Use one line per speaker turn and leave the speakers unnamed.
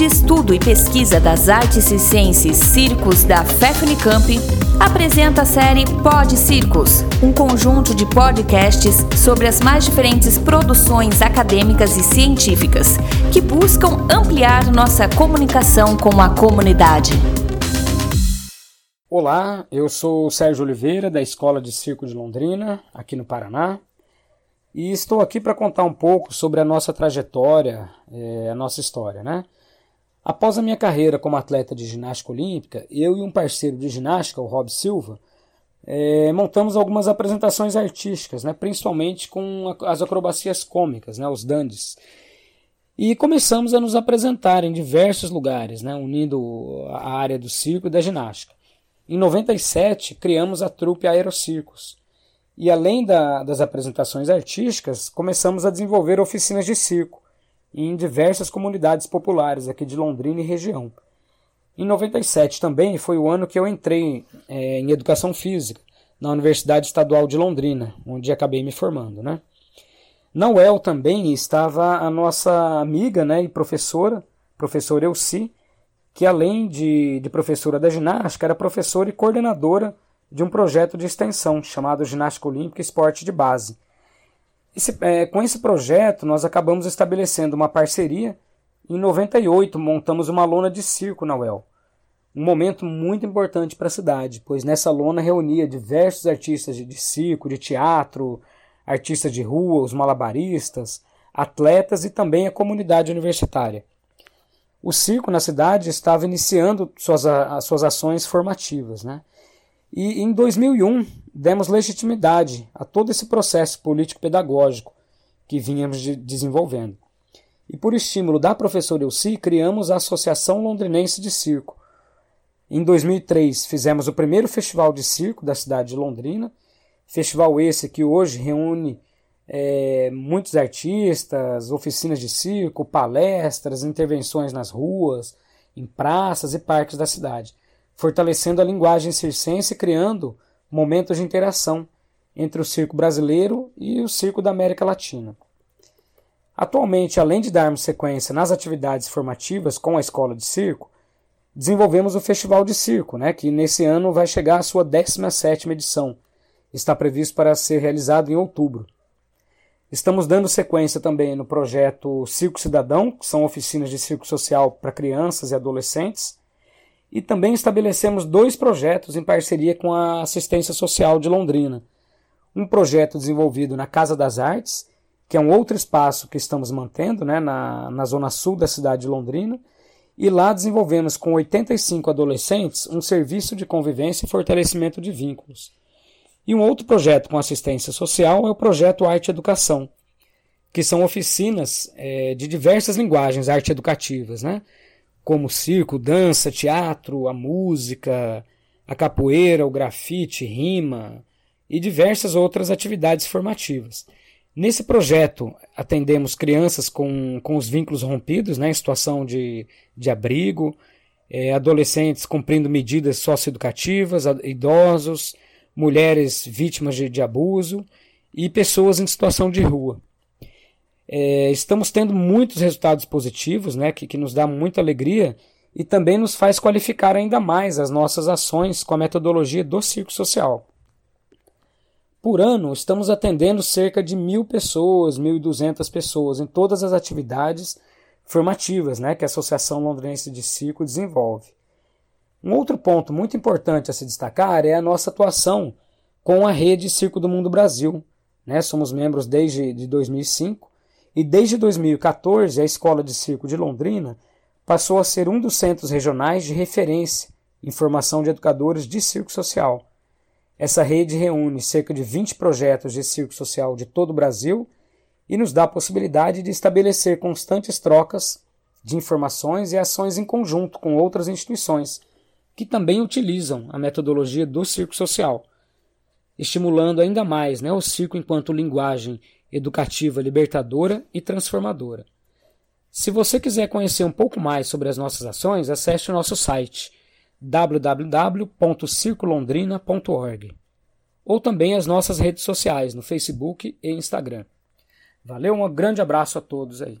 de Estudo e Pesquisa das Artes e Ciências Circos da FEFNICAMP, apresenta a série Pod Circos, um conjunto de podcasts sobre as mais diferentes produções acadêmicas e científicas que buscam ampliar nossa comunicação com a comunidade.
Olá, eu sou o Sérgio Oliveira, da Escola de Circo de Londrina, aqui no Paraná e estou aqui para contar um pouco sobre a nossa trajetória, é, a nossa história. Né? Após a minha carreira como atleta de ginástica olímpica, eu e um parceiro de ginástica, o Rob Silva, é, montamos algumas apresentações artísticas, né, principalmente com as acrobacias cômicas, né, os dandies. E começamos a nos apresentar em diversos lugares, né, unindo a área do circo e da ginástica. Em 97, criamos a trupe Aerocircos, e além da, das apresentações artísticas, começamos a desenvolver oficinas de circo em diversas comunidades populares aqui de Londrina e região. Em 97 também foi o ano que eu entrei é, em educação física na Universidade Estadual de Londrina, onde acabei me formando. Né? Na UEL também estava a nossa amiga né, e professora, professora Elci, que além de, de professora da ginástica, era professora e coordenadora de um projeto de extensão chamado Ginástica Olímpica Esporte de Base. Esse, é, com esse projeto, nós acabamos estabelecendo uma parceria. Em 98, montamos uma lona de circo na UEL. Um momento muito importante para a cidade, pois nessa lona reunia diversos artistas de, de circo, de teatro, artistas de rua, os malabaristas, atletas e também a comunidade universitária. O circo na cidade estava iniciando suas, as suas ações formativas. Né? E em 2001 demos legitimidade a todo esse processo político-pedagógico que vínhamos de desenvolvendo. E por estímulo da professora Elci, criamos a Associação Londrinense de Circo. Em 2003 fizemos o primeiro festival de circo da cidade de Londrina, festival esse que hoje reúne é, muitos artistas, oficinas de circo, palestras, intervenções nas ruas, em praças e parques da cidade fortalecendo a linguagem circense e criando momentos de interação entre o circo brasileiro e o circo da América Latina. Atualmente, além de darmos sequência nas atividades formativas com a escola de circo, desenvolvemos o Festival de Circo, né, que nesse ano vai chegar à sua 17ª edição. Está previsto para ser realizado em outubro. Estamos dando sequência também no projeto Circo Cidadão, que são oficinas de circo social para crianças e adolescentes, e também estabelecemos dois projetos em parceria com a Assistência Social de Londrina. Um projeto desenvolvido na Casa das Artes, que é um outro espaço que estamos mantendo né, na, na zona sul da cidade de Londrina, e lá desenvolvemos com 85 adolescentes um serviço de convivência e fortalecimento de vínculos. E um outro projeto com assistência social é o projeto Arte Educação, que são oficinas é, de diversas linguagens arte educativas, né? Como circo, dança, teatro, a música, a capoeira, o grafite, rima e diversas outras atividades formativas. Nesse projeto, atendemos crianças com, com os vínculos rompidos, né, em situação de, de abrigo, é, adolescentes cumprindo medidas socioeducativas, idosos, mulheres vítimas de, de abuso e pessoas em situação de rua. É, estamos tendo muitos resultados positivos, né, que, que nos dá muita alegria e também nos faz qualificar ainda mais as nossas ações com a metodologia do circo social. Por ano, estamos atendendo cerca de mil pessoas, 1.200 pessoas em todas as atividades formativas né, que a Associação Londrinense de Circo desenvolve. Um outro ponto muito importante a se destacar é a nossa atuação com a rede Circo do Mundo Brasil. Né? Somos membros desde de 2005 e desde 2014 a Escola de Circo de Londrina passou a ser um dos centros regionais de referência em formação de educadores de circo social. Essa rede reúne cerca de 20 projetos de circo social de todo o Brasil e nos dá a possibilidade de estabelecer constantes trocas de informações e ações em conjunto com outras instituições que também utilizam a metodologia do circo social, estimulando ainda mais né, o circo enquanto linguagem educativa, libertadora e transformadora. Se você quiser conhecer um pouco mais sobre as nossas ações, acesse o nosso site www.circulondrina.org ou também as nossas redes sociais no Facebook e Instagram. Valeu, um grande abraço a todos aí.